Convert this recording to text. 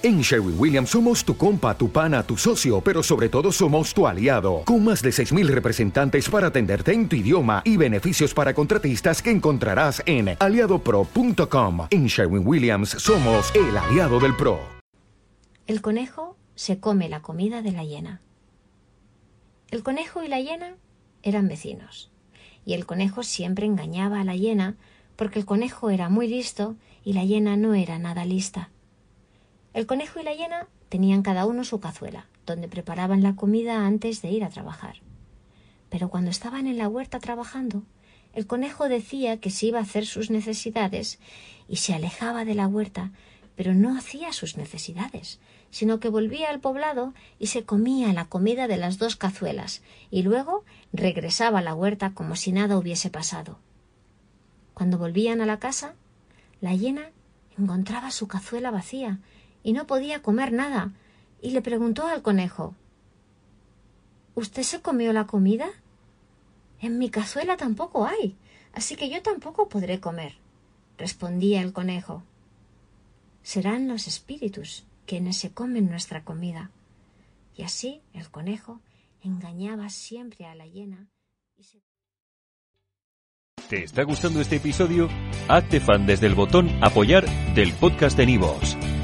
En Sherwin Williams somos tu compa, tu pana, tu socio, pero sobre todo somos tu aliado, con más de 6.000 representantes para atenderte en tu idioma y beneficios para contratistas que encontrarás en aliadopro.com. En Sherwin Williams somos el aliado del PRO. El conejo se come la comida de la hiena. El conejo y la hiena eran vecinos, y el conejo siempre engañaba a la hiena porque el conejo era muy listo y la hiena no era nada lista. El conejo y la hiena tenían cada uno su cazuela, donde preparaban la comida antes de ir a trabajar. Pero cuando estaban en la huerta trabajando, el conejo decía que se iba a hacer sus necesidades y se alejaba de la huerta, pero no hacía sus necesidades, sino que volvía al poblado y se comía la comida de las dos cazuelas, y luego regresaba a la huerta como si nada hubiese pasado. Cuando volvían a la casa, la hiena encontraba su cazuela vacía y no podía comer nada, y le preguntó al conejo ¿Usted se comió la comida? En mi cazuela tampoco hay, así que yo tampoco podré comer, respondía el conejo. Serán los espíritus quienes se comen nuestra comida. Y así el conejo engañaba siempre a la hiena. Y se... ¿Te está gustando este episodio? Hazte fan desde el botón apoyar del podcast de Nivos.